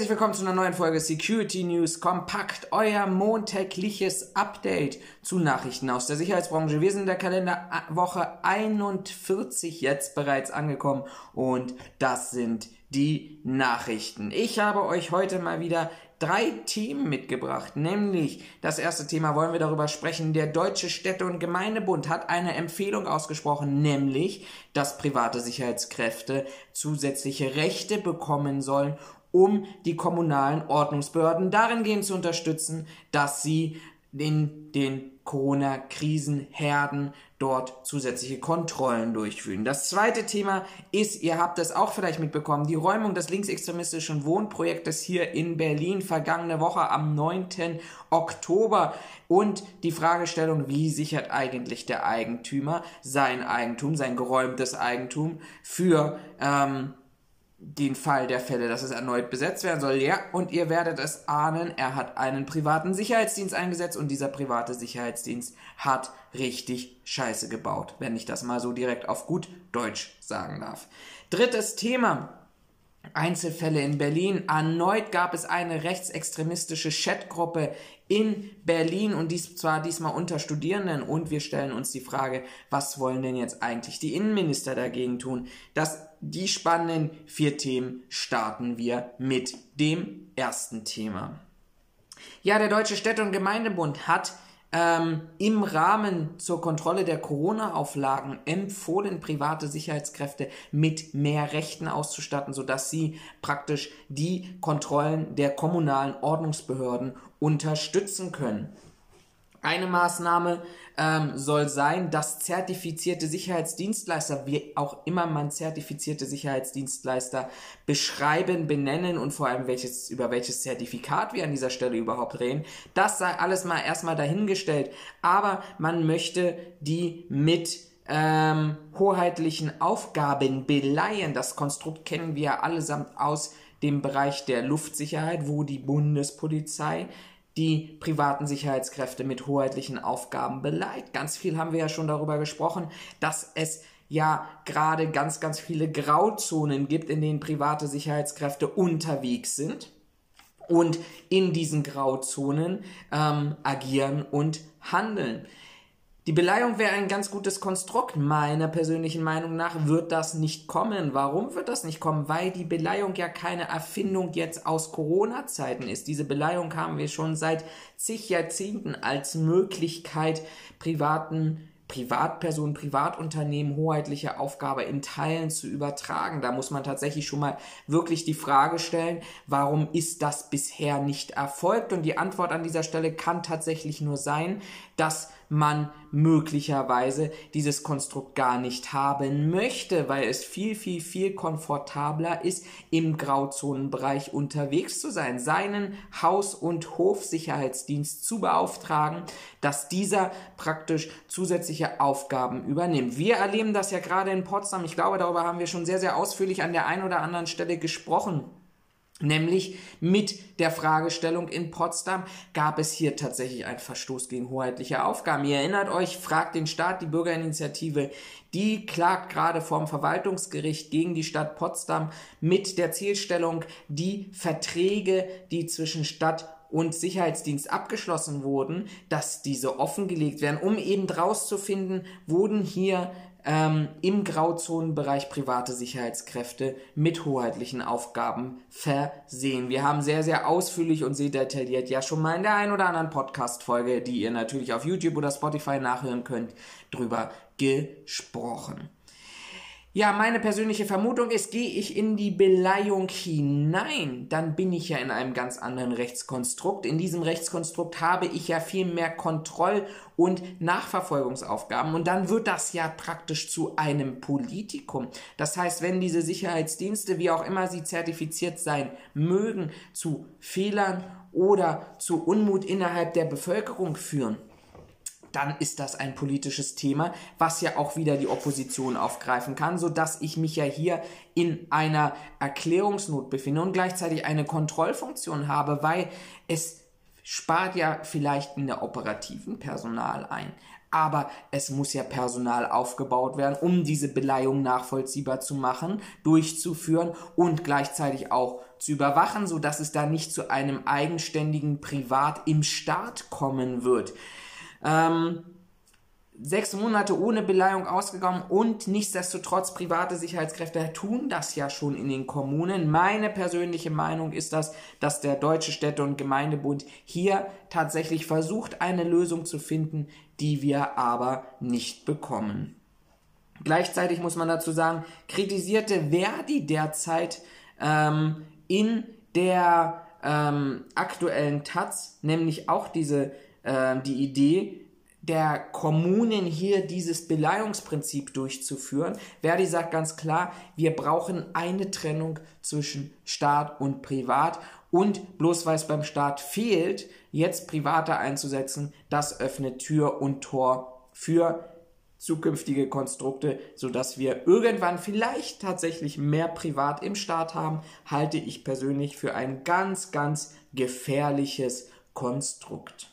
herzlich willkommen zu einer neuen Folge Security News Kompakt, euer montägliches Update zu Nachrichten aus der Sicherheitsbranche. Wir sind in der Kalenderwoche 41 jetzt bereits angekommen und das sind die Nachrichten. Ich habe euch heute mal wieder drei Themen mitgebracht. Nämlich, das erste Thema wollen wir darüber sprechen. Der Deutsche Städte- und Gemeindebund hat eine Empfehlung ausgesprochen, nämlich, dass private Sicherheitskräfte zusätzliche Rechte bekommen sollen, um die kommunalen Ordnungsbehörden darin gehen zu unterstützen, dass sie in den Corona-Krisenherden dort zusätzliche Kontrollen durchführen. Das zweite Thema ist, ihr habt es auch vielleicht mitbekommen, die Räumung des linksextremistischen Wohnprojektes hier in Berlin vergangene Woche am 9. Oktober und die Fragestellung, wie sichert eigentlich der Eigentümer sein Eigentum, sein geräumtes Eigentum für ähm, den Fall der Fälle, dass es erneut besetzt werden soll. Ja, und ihr werdet es ahnen, er hat einen privaten Sicherheitsdienst eingesetzt und dieser private Sicherheitsdienst hat richtig Scheiße gebaut, wenn ich das mal so direkt auf gut Deutsch sagen darf. Drittes Thema. Einzelfälle in Berlin. Erneut gab es eine rechtsextremistische Chatgruppe in Berlin und dies zwar diesmal unter Studierenden und wir stellen uns die Frage, was wollen denn jetzt eigentlich die Innenminister dagegen tun? Das die spannenden vier Themen starten wir mit dem ersten Thema. Ja, der Deutsche Städte- und Gemeindebund hat ähm, im Rahmen zur Kontrolle der Corona-Auflagen empfohlen, private Sicherheitskräfte mit mehr Rechten auszustatten, sodass sie praktisch die Kontrollen der kommunalen Ordnungsbehörden unterstützen können. Eine Maßnahme ähm, soll sein, dass zertifizierte Sicherheitsdienstleister, wie auch immer man zertifizierte Sicherheitsdienstleister beschreiben, benennen und vor allem welches, über welches Zertifikat wir an dieser Stelle überhaupt reden, das sei alles mal erstmal dahingestellt. Aber man möchte die mit ähm, hoheitlichen Aufgaben beleihen. Das Konstrukt kennen wir allesamt aus dem Bereich der Luftsicherheit, wo die Bundespolizei die privaten Sicherheitskräfte mit hoheitlichen Aufgaben beleidigt. Ganz viel haben wir ja schon darüber gesprochen, dass es ja gerade ganz, ganz viele Grauzonen gibt, in denen private Sicherheitskräfte unterwegs sind und in diesen Grauzonen ähm, agieren und handeln. Die Beleihung wäre ein ganz gutes Konstrukt. Meiner persönlichen Meinung nach wird das nicht kommen. Warum wird das nicht kommen? Weil die Beleihung ja keine Erfindung jetzt aus Corona-Zeiten ist. Diese Beleihung haben wir schon seit zig Jahrzehnten als Möglichkeit privaten Privatpersonen, Privatunternehmen hoheitliche Aufgabe in Teilen zu übertragen. Da muss man tatsächlich schon mal wirklich die Frage stellen, warum ist das bisher nicht erfolgt? Und die Antwort an dieser Stelle kann tatsächlich nur sein, dass man möglicherweise dieses Konstrukt gar nicht haben möchte, weil es viel, viel, viel komfortabler ist, im Grauzonenbereich unterwegs zu sein, seinen Haus- und Hofsicherheitsdienst zu beauftragen, dass dieser praktisch zusätzliche Aufgaben übernimmt. Wir erleben das ja gerade in Potsdam. Ich glaube, darüber haben wir schon sehr, sehr ausführlich an der einen oder anderen Stelle gesprochen Nämlich mit der Fragestellung in Potsdam gab es hier tatsächlich einen Verstoß gegen hoheitliche Aufgaben. Ihr erinnert euch, fragt den Staat, die Bürgerinitiative, die klagt gerade vorm Verwaltungsgericht gegen die Stadt Potsdam mit der Zielstellung, die Verträge, die zwischen Stadt und Sicherheitsdienst abgeschlossen wurden, dass diese offengelegt werden, um eben draus zu finden, wurden hier ähm, im Grauzonenbereich private Sicherheitskräfte mit hoheitlichen Aufgaben versehen. Wir haben sehr, sehr ausführlich und sehr detailliert ja schon mal in der ein oder anderen Podcast-Folge, die ihr natürlich auf YouTube oder Spotify nachhören könnt, drüber gesprochen. Ja, meine persönliche Vermutung ist, gehe ich in die Beleihung hinein, dann bin ich ja in einem ganz anderen Rechtskonstrukt. In diesem Rechtskonstrukt habe ich ja viel mehr Kontroll- und Nachverfolgungsaufgaben und dann wird das ja praktisch zu einem Politikum. Das heißt, wenn diese Sicherheitsdienste, wie auch immer sie zertifiziert sein mögen, zu Fehlern oder zu Unmut innerhalb der Bevölkerung führen, dann ist das ein politisches Thema, was ja auch wieder die Opposition aufgreifen kann, so dass ich mich ja hier in einer Erklärungsnot befinde und gleichzeitig eine Kontrollfunktion habe, weil es spart ja vielleicht in der operativen Personal ein. aber es muss ja Personal aufgebaut werden, um diese Beleihung nachvollziehbar zu machen, durchzuführen und gleichzeitig auch zu überwachen, so dass es da nicht zu einem eigenständigen Privat im Staat kommen wird. Ähm, sechs Monate ohne Beleihung ausgegangen und nichtsdestotrotz private Sicherheitskräfte tun das ja schon in den Kommunen. Meine persönliche Meinung ist das, dass der Deutsche Städte- und Gemeindebund hier tatsächlich versucht, eine Lösung zu finden, die wir aber nicht bekommen. Gleichzeitig muss man dazu sagen, kritisierte Verdi derzeit ähm, in der ähm, aktuellen Taz nämlich auch diese äh, die Idee, der Kommunen hier dieses Beleihungsprinzip durchzuführen. Verdi sagt ganz klar, wir brauchen eine Trennung zwischen Staat und Privat und bloß weil es beim Staat fehlt, jetzt Private einzusetzen, das öffnet Tür und Tor für zukünftige Konstrukte, sodass wir irgendwann vielleicht tatsächlich mehr Privat im Staat haben, halte ich persönlich für ein ganz, ganz gefährliches Konstrukt.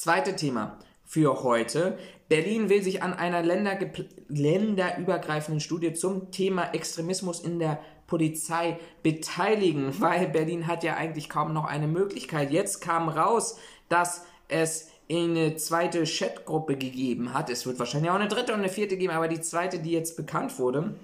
Zweite Thema für heute. Berlin will sich an einer länderübergreifenden Studie zum Thema Extremismus in der Polizei beteiligen, weil Berlin hat ja eigentlich kaum noch eine Möglichkeit. Jetzt kam raus, dass es eine zweite Chatgruppe gegeben hat. Es wird wahrscheinlich auch eine dritte und eine vierte geben, aber die zweite, die jetzt bekannt wurde,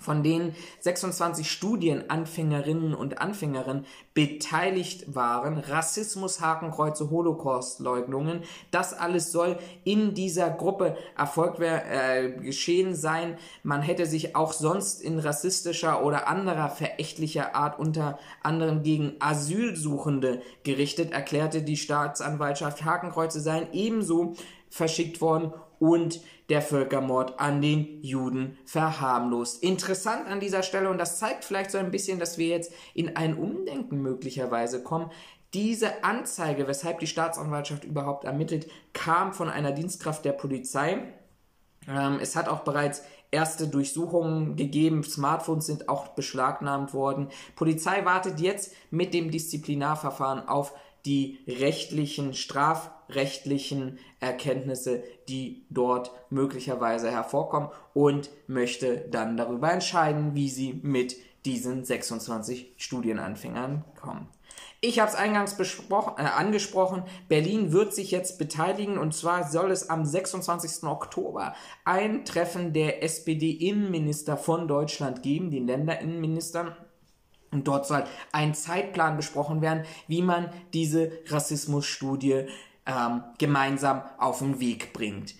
von denen 26 Studienanfängerinnen und Anfängerinnen beteiligt waren. Rassismus, Hakenkreuze, Holocaust-Leugnungen. Das alles soll in dieser Gruppe erfolgt äh, geschehen sein. Man hätte sich auch sonst in rassistischer oder anderer verächtlicher Art unter anderem gegen Asylsuchende gerichtet, erklärte die Staatsanwaltschaft. Hakenkreuze seien ebenso verschickt worden und der Völkermord an den Juden verharmlost. Interessant an dieser Stelle, und das zeigt vielleicht so ein bisschen, dass wir jetzt in ein Umdenken möglicherweise kommen. Diese Anzeige, weshalb die Staatsanwaltschaft überhaupt ermittelt, kam von einer Dienstkraft der Polizei. Ähm, es hat auch bereits erste Durchsuchungen gegeben, Smartphones sind auch beschlagnahmt worden. Polizei wartet jetzt mit dem Disziplinarverfahren auf die rechtlichen, strafrechtlichen Erkenntnisse, die dort möglicherweise hervorkommen und möchte dann darüber entscheiden, wie sie mit diesen 26 Studienanfängern kommen. Ich habe es eingangs äh, angesprochen, Berlin wird sich jetzt beteiligen und zwar soll es am 26. Oktober ein Treffen der SPD-Innenminister von Deutschland geben, den Länderinnenministern und dort soll ein Zeitplan besprochen werden, wie man diese Rassismusstudie ähm, gemeinsam auf den Weg bringt.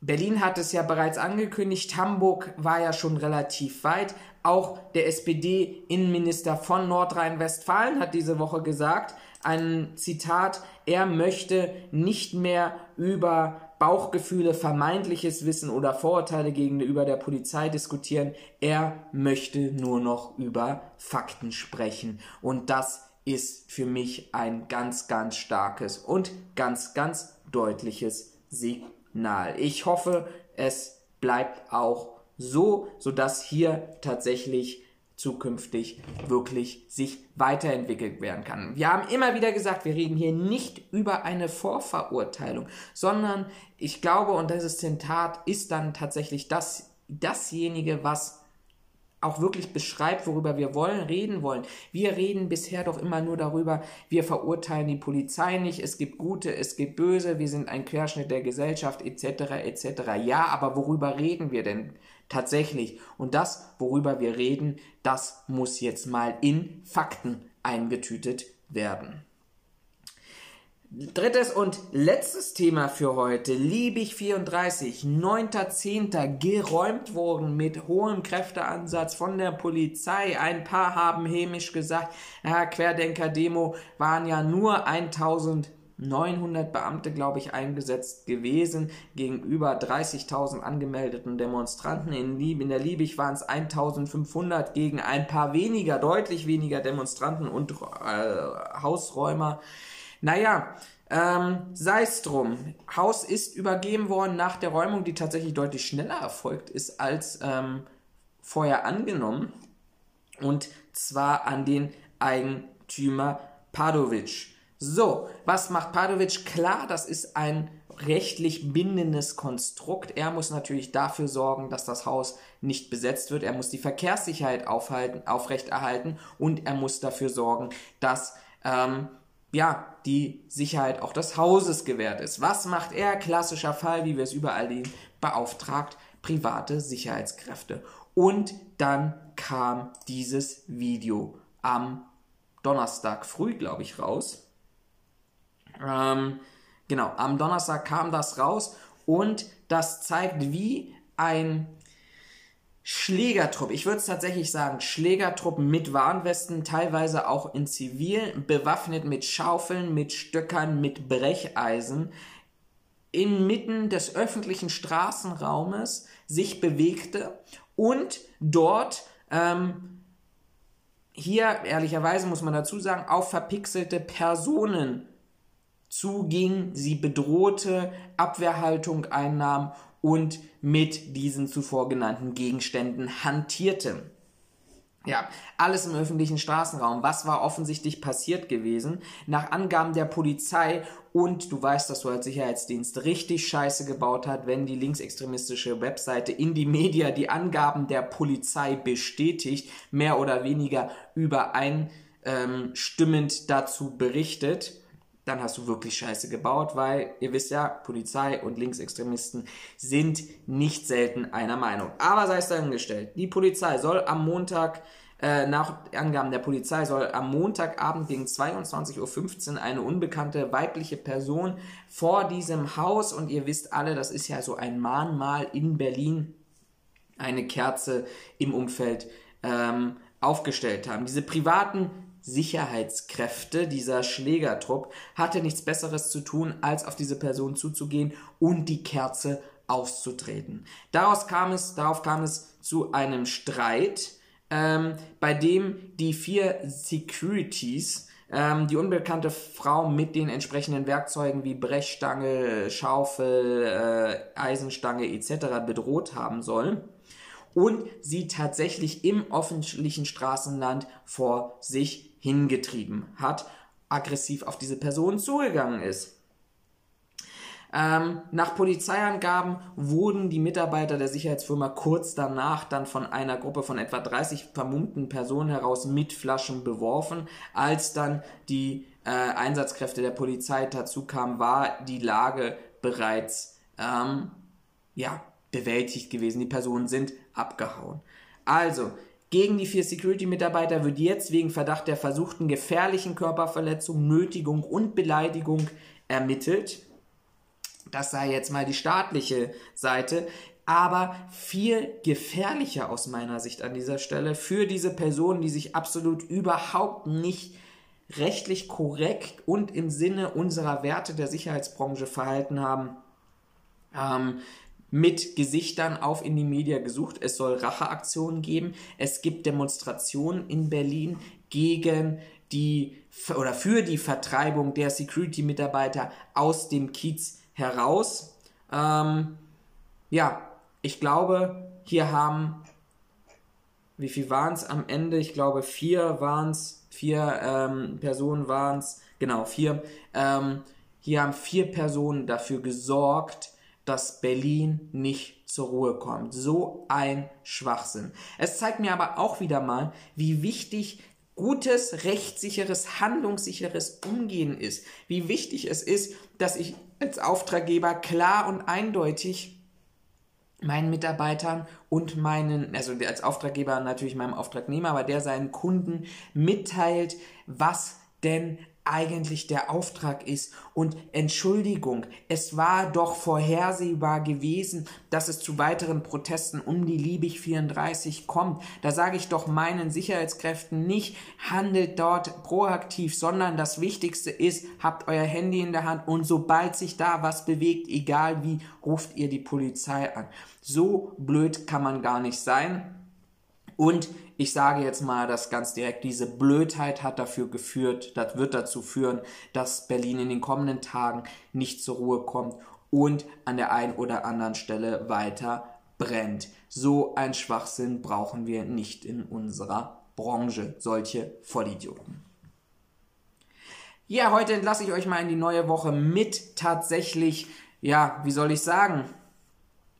Berlin hat es ja bereits angekündigt, Hamburg war ja schon relativ weit. Auch der SPD-Innenminister von Nordrhein-Westfalen hat diese Woche gesagt, ein Zitat, er möchte nicht mehr über Bauchgefühle, vermeintliches Wissen oder Vorurteile gegenüber der Polizei diskutieren. Er möchte nur noch über Fakten sprechen. Und das ist für mich ein ganz, ganz starkes und ganz, ganz deutliches Signal. Ich hoffe, es bleibt auch so, sodass hier tatsächlich zukünftig wirklich sich weiterentwickelt werden kann. Wir haben immer wieder gesagt, wir reden hier nicht über eine Vorverurteilung, sondern ich glaube, und dieses Zitat ist dann tatsächlich das, dasjenige, was auch wirklich beschreibt, worüber wir wollen, reden wollen. Wir reden bisher doch immer nur darüber, wir verurteilen die Polizei nicht, es gibt Gute, es gibt Böse, wir sind ein Querschnitt der Gesellschaft, etc., etc. Ja, aber worüber reden wir denn? tatsächlich. Und das, worüber wir reden, das muss jetzt mal in Fakten eingetütet werden. Drittes und letztes Thema für heute. Liebig 34, 9.10. geräumt worden mit hohem Kräfteansatz von der Polizei. Ein paar haben hämisch gesagt, ja, Querdenker-Demo waren ja nur 1000 900 Beamte, glaube ich, eingesetzt gewesen gegenüber 30.000 angemeldeten Demonstranten. In, Lieb in der Liebig waren es 1.500 gegen ein paar weniger, deutlich weniger Demonstranten und äh, Hausräumer. Naja, ähm, sei es drum. Haus ist übergeben worden nach der Räumung, die tatsächlich deutlich schneller erfolgt ist als ähm, vorher angenommen. Und zwar an den Eigentümer Padovic. So, was macht Padovic? Klar, das ist ein rechtlich bindendes Konstrukt. Er muss natürlich dafür sorgen, dass das Haus nicht besetzt wird. Er muss die Verkehrssicherheit aufhalten, aufrechterhalten und er muss dafür sorgen, dass ähm, ja, die Sicherheit auch des Hauses gewährt ist. Was macht er? Klassischer Fall, wie wir es überall sehen, beauftragt private Sicherheitskräfte. Und dann kam dieses Video am Donnerstag früh, glaube ich, raus. Ähm, genau, am Donnerstag kam das raus und das zeigt, wie ein Schlägertrupp, ich würde es tatsächlich sagen, Schlägertrupp mit Warnwesten, teilweise auch in Zivil, bewaffnet mit Schaufeln, mit Stöckern, mit Brecheisen, inmitten des öffentlichen Straßenraumes sich bewegte und dort ähm, hier, ehrlicherweise muss man dazu sagen, auf verpixelte Personen zuging, sie bedrohte, Abwehrhaltung einnahm und mit diesen zuvor genannten Gegenständen hantierte. Ja, alles im öffentlichen Straßenraum. Was war offensichtlich passiert gewesen? Nach Angaben der Polizei und du weißt, dass du als Sicherheitsdienst richtig Scheiße gebaut hat, wenn die linksextremistische Webseite Indie Media die Angaben der Polizei bestätigt, mehr oder weniger übereinstimmend ähm, dazu berichtet dann hast du wirklich Scheiße gebaut, weil ihr wisst ja, Polizei und Linksextremisten sind nicht selten einer Meinung. Aber sei es dahingestellt, die Polizei soll am Montag, äh, nach Angaben der Polizei, soll am Montagabend gegen 22.15 Uhr eine unbekannte weibliche Person vor diesem Haus, und ihr wisst alle, das ist ja so ein Mahnmal in Berlin, eine Kerze im Umfeld ähm, aufgestellt haben. Diese privaten Sicherheitskräfte, dieser Schlägertrupp, hatte nichts Besseres zu tun, als auf diese Person zuzugehen und die Kerze auszutreten. Daraus kam es, darauf kam es zu einem Streit, ähm, bei dem die vier Securities ähm, die unbekannte Frau mit den entsprechenden Werkzeugen wie Brechstange, Schaufel, äh, Eisenstange etc. bedroht haben sollen und sie tatsächlich im öffentlichen Straßenland vor sich hingetrieben hat, aggressiv auf diese Person zugegangen ist. Ähm, nach Polizeiangaben wurden die Mitarbeiter der Sicherheitsfirma kurz danach dann von einer Gruppe von etwa 30 vermummten Personen heraus mit Flaschen beworfen. Als dann die äh, Einsatzkräfte der Polizei dazu kamen, war die Lage bereits ähm, ja, bewältigt gewesen. Die Personen sind abgehauen. Also, gegen die vier Security-Mitarbeiter wird jetzt wegen Verdacht der versuchten gefährlichen Körperverletzung, Nötigung und Beleidigung ermittelt. Das sei jetzt mal die staatliche Seite. Aber viel gefährlicher aus meiner Sicht an dieser Stelle für diese Personen, die sich absolut überhaupt nicht rechtlich korrekt und im Sinne unserer Werte der Sicherheitsbranche verhalten haben, ähm, mit Gesichtern auf in die Media gesucht. Es soll Racheaktionen geben. Es gibt Demonstrationen in Berlin gegen die oder für die Vertreibung der Security-Mitarbeiter aus dem Kiez heraus. Ähm, ja, ich glaube, hier haben, wie viel waren es am Ende? Ich glaube, vier waren es, vier ähm, Personen waren es, genau, vier. Ähm, hier haben vier Personen dafür gesorgt, dass Berlin nicht zur Ruhe kommt. So ein Schwachsinn. Es zeigt mir aber auch wieder mal, wie wichtig gutes, rechtssicheres, handlungssicheres Umgehen ist. Wie wichtig es ist, dass ich als Auftraggeber klar und eindeutig meinen Mitarbeitern und meinen, also als Auftraggeber natürlich meinem Auftragnehmer, aber der seinen Kunden mitteilt, was denn eigentlich der Auftrag ist. Und Entschuldigung, es war doch vorhersehbar gewesen, dass es zu weiteren Protesten um die Liebig 34 kommt. Da sage ich doch meinen Sicherheitskräften nicht, handelt dort proaktiv, sondern das Wichtigste ist, habt euer Handy in der Hand und sobald sich da was bewegt, egal wie, ruft ihr die Polizei an. So blöd kann man gar nicht sein. Und ich sage jetzt mal das ganz direkt, diese Blödheit hat dafür geführt, das wird dazu führen, dass Berlin in den kommenden Tagen nicht zur Ruhe kommt und an der einen oder anderen Stelle weiter brennt. So ein Schwachsinn brauchen wir nicht in unserer Branche, solche Vollidioten. Ja, heute entlasse ich euch mal in die neue Woche mit tatsächlich ja, wie soll ich sagen,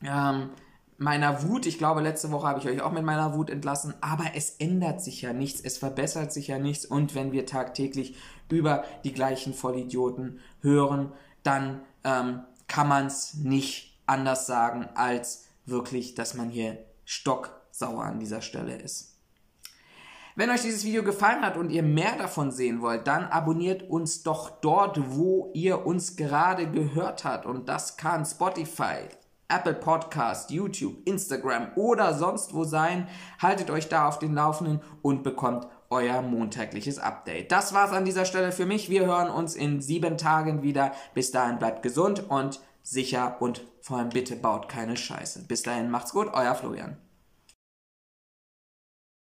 ähm, meiner Wut, ich glaube, letzte Woche habe ich euch auch mit meiner Wut entlassen, aber es ändert sich ja nichts, es verbessert sich ja nichts und wenn wir tagtäglich über die gleichen Vollidioten hören, dann ähm, kann man es nicht anders sagen, als wirklich, dass man hier stocksauer an dieser Stelle ist. Wenn euch dieses Video gefallen hat und ihr mehr davon sehen wollt, dann abonniert uns doch dort, wo ihr uns gerade gehört habt. Und das kann Spotify, Apple Podcast, YouTube, Instagram oder sonst wo sein. Haltet euch da auf den Laufenden und bekommt euer montägliches Update. Das war's an dieser Stelle für mich. Wir hören uns in sieben Tagen wieder. Bis dahin bleibt gesund und sicher und vor allem bitte baut keine Scheiße. Bis dahin macht's gut, euer Florian.